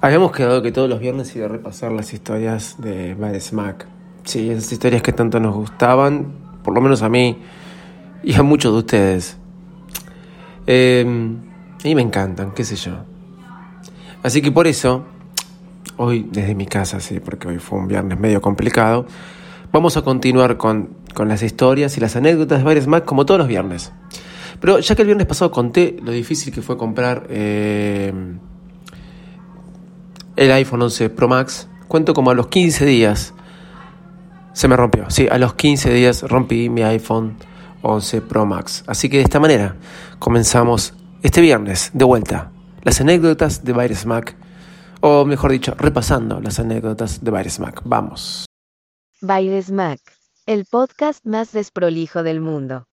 Habíamos quedado que todos los viernes iba a repasar las historias de Bad Smack. Sí, esas historias que tanto nos gustaban, por lo menos a mí y a muchos de ustedes. Eh, y me encantan, qué sé yo. Así que por eso, hoy desde mi casa, sí, porque hoy fue un viernes medio complicado, vamos a continuar con, con las historias y las anécdotas de Bad Smack como todos los viernes. Pero ya que el viernes pasado conté lo difícil que fue comprar... Eh, el iPhone 11 Pro Max, cuento como a los 15 días se me rompió. Sí, a los 15 días rompí mi iPhone 11 Pro Max. Así que de esta manera comenzamos este viernes de vuelta las anécdotas de Virus Mac, o mejor dicho, repasando las anécdotas de Virus Mac. Vamos. Virus Mac, el podcast más desprolijo del mundo.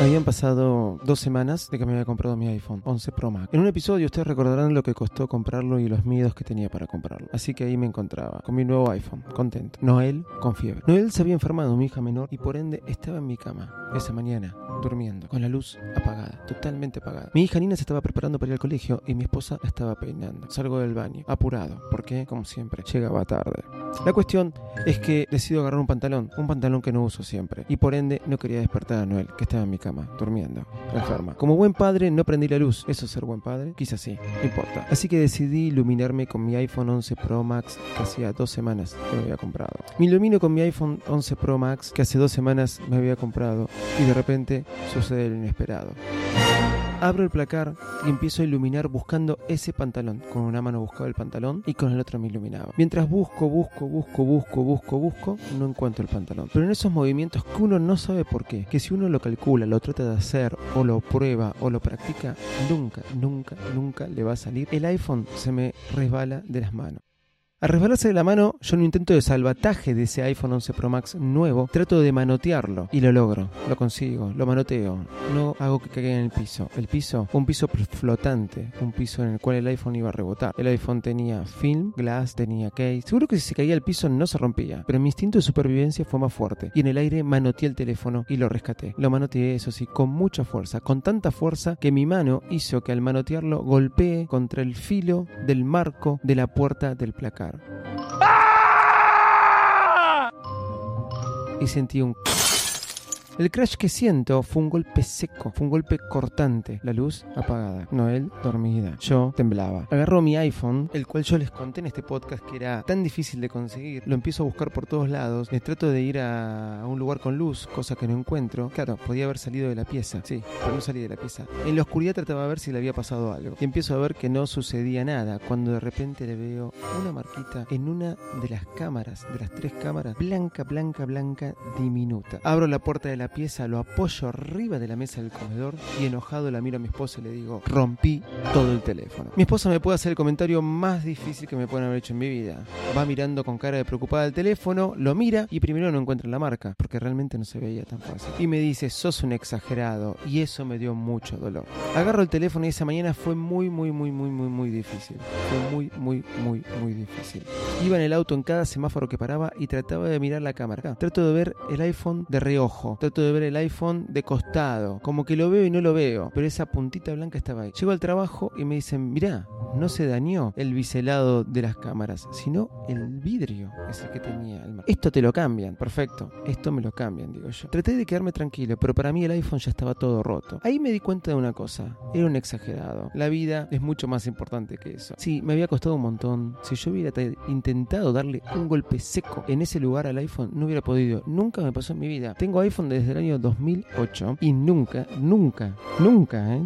Habían pasado dos semanas de que me había comprado mi iPhone 11 Pro Max. En un episodio ustedes recordarán lo que costó comprarlo y los miedos que tenía para comprarlo. Así que ahí me encontraba, con mi nuevo iPhone, contento. Noel con fiebre. Noel se había enfermado, mi hija menor, y por ende estaba en mi cama esa mañana, durmiendo, con la luz apagada, totalmente apagada. Mi hija Nina se estaba preparando para ir al colegio y mi esposa la estaba peinando. Salgo del baño, apurado, porque, como siempre, llegaba tarde. La cuestión es que decido agarrar un pantalón, un pantalón que no uso siempre, y por ende no quería despertar a Noel, que estaba en mi cama durmiendo, enferma. Como buen padre, no prendí la luz. ¿Eso es ser buen padre? Quizás sí, no importa. Así que decidí iluminarme con mi iPhone 11 Pro Max que hacía dos semanas que me había comprado. Me ilumino con mi iPhone 11 Pro Max que hace dos semanas me había comprado y de repente sucede lo inesperado. Abro el placar y empiezo a iluminar buscando ese pantalón. Con una mano buscaba el pantalón y con el otro me iluminaba. Mientras busco, busco, busco, busco, busco, busco, no encuentro el pantalón. Pero en esos movimientos que uno no sabe por qué, que si uno lo calcula, lo trata de hacer, o lo prueba, o lo practica, nunca, nunca, nunca le va a salir. El iPhone se me resbala de las manos. Al resbalarse de la mano, yo en un intento de salvataje de ese iPhone 11 Pro Max nuevo, trato de manotearlo y lo logro, lo consigo, lo manoteo. No hago que caiga en el piso. El piso, un piso flotante, un piso en el cual el iPhone iba a rebotar. El iPhone tenía film, glass, tenía case. Seguro que si se caía al piso no se rompía, pero mi instinto de supervivencia fue más fuerte y en el aire manoteé el teléfono y lo rescaté. Lo manoteé, eso sí, con mucha fuerza, con tanta fuerza que mi mano hizo que al manotearlo golpee contra el filo del marco de la puerta del placar. Y sentí un... El crash que siento fue un golpe seco, fue un golpe cortante. La luz apagada. Noel dormida. Yo temblaba. Agarro mi iPhone, el cual yo les conté en este podcast que era tan difícil de conseguir. Lo empiezo a buscar por todos lados. Les trato de ir a, un lugar con luz, cosa que no encuentro. Claro, podía haber salido de la pieza. Sí, pero no salí de la pieza. En la oscuridad trataba de ver si le había pasado algo. Y empiezo a ver que no sucedía nada. Cuando de repente le veo una marquita en una de las cámaras, de las tres cámaras, blanca, blanca, blanca, diminuta. Abro la puerta de la pieza, lo apoyo arriba de la mesa del comedor y enojado la miro a mi esposa y le digo, rompí todo el teléfono. Mi esposa me puede hacer el comentario más difícil que me pueden haber hecho en mi vida. Va mirando con cara de preocupada el teléfono, lo mira y primero no encuentra la marca, porque realmente no se veía tan fácil. Y me dice, sos un exagerado y eso me dio mucho dolor. Agarro el teléfono y esa mañana fue muy, muy, muy, muy, muy, muy difícil. Fue muy, muy, muy, muy difícil. Iba en el auto en cada semáforo que paraba y trataba de mirar la cámara. Trato de ver el iPhone de reojo. Trato de ver el iPhone de costado, como que lo veo y no lo veo, pero esa puntita blanca estaba ahí. Llego al trabajo y me dicen, mirá, no se dañó el biselado de las cámaras, sino el vidrio ese que tenía el Esto te lo cambian, perfecto, esto me lo cambian, digo yo. Traté de quedarme tranquilo, pero para mí el iPhone ya estaba todo roto. Ahí me di cuenta de una cosa, era un exagerado. La vida es mucho más importante que eso. Sí, me había costado un montón. Si yo hubiera intentado darle un golpe seco en ese lugar al iPhone, no hubiera podido. Nunca me pasó en mi vida. Tengo iPhone desde desde el año 2008 y nunca, nunca, nunca, ¿eh?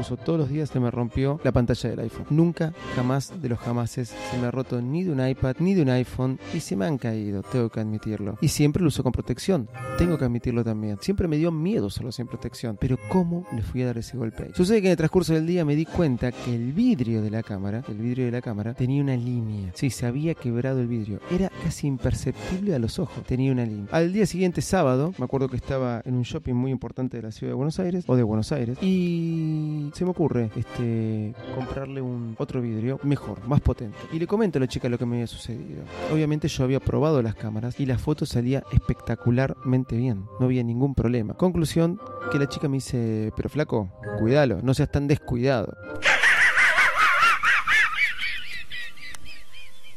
Uso todos los días, se me rompió la pantalla del iPhone. Nunca, jamás de los jamases se me ha roto ni de un iPad ni de un iPhone y se me han caído, tengo que admitirlo. Y siempre lo uso con protección, tengo que admitirlo también. Siempre me dio miedo usarlo sin protección, pero ¿cómo le fui a dar ese golpe? Sucede que en el transcurso del día me di cuenta que el vidrio de la cámara, el vidrio de la cámara, tenía una línea. Sí, se había quebrado el vidrio. Era casi imperceptible a los ojos. Tenía una línea. Al día siguiente, sábado, me acuerdo que estaba en un shopping muy importante de la ciudad de Buenos Aires, o de Buenos Aires, y se me ocurre este comprarle un otro vidrio mejor, más potente. Y le comento a la chica lo que me había sucedido. Obviamente yo había probado las cámaras y la foto salía espectacularmente bien. No había ningún problema. Conclusión que la chica me dice, pero flaco, cuídalo, no seas tan descuidado.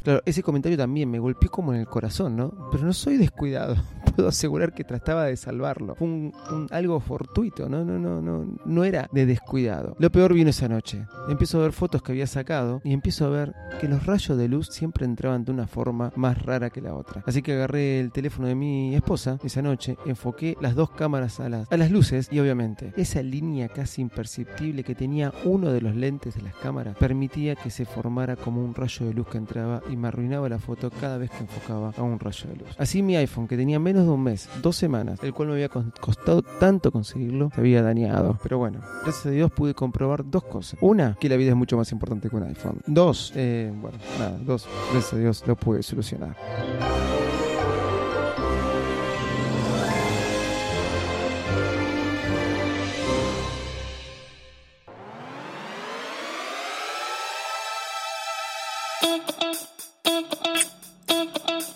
Claro, ese comentario también me golpeó como en el corazón, ¿no? Pero no soy descuidado. Puedo asegurar que trataba de salvarlo. Fue un, algo fortuito, no, no, no, no, no era de descuidado. Lo peor vino esa noche. Empiezo a ver fotos que había sacado y empiezo a ver que los rayos de luz siempre entraban de una forma más rara que la otra. Así que agarré el teléfono de mi esposa esa noche, enfoqué las dos cámaras a las, a las luces y obviamente esa línea casi imperceptible que tenía uno de los lentes de las cámaras permitía que se formara como un rayo de luz que entraba y me arruinaba la foto cada vez que enfocaba a un rayo de luz. Así mi iPhone, que tenía menos un mes, dos semanas, el cual me había cos- costado tanto conseguirlo, se había dañado. Pero bueno, gracias a Dios pude comprobar dos cosas. Una, que la vida es mucho más importante que un iPhone. Dos, eh, bueno, nada, dos, gracias a Dios lo pude solucionar.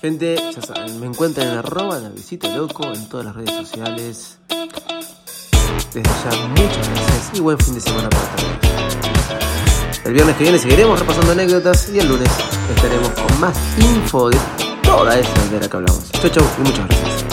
Gente, ya saben, me encuentran en arroba Navisito Loco en todas las redes sociales. Desde ya, muchas gracias y buen fin de semana para todos. El viernes que viene seguiremos repasando anécdotas y el lunes estaremos con más info de toda esa bandera que hablamos. Chau, chau y muchas gracias.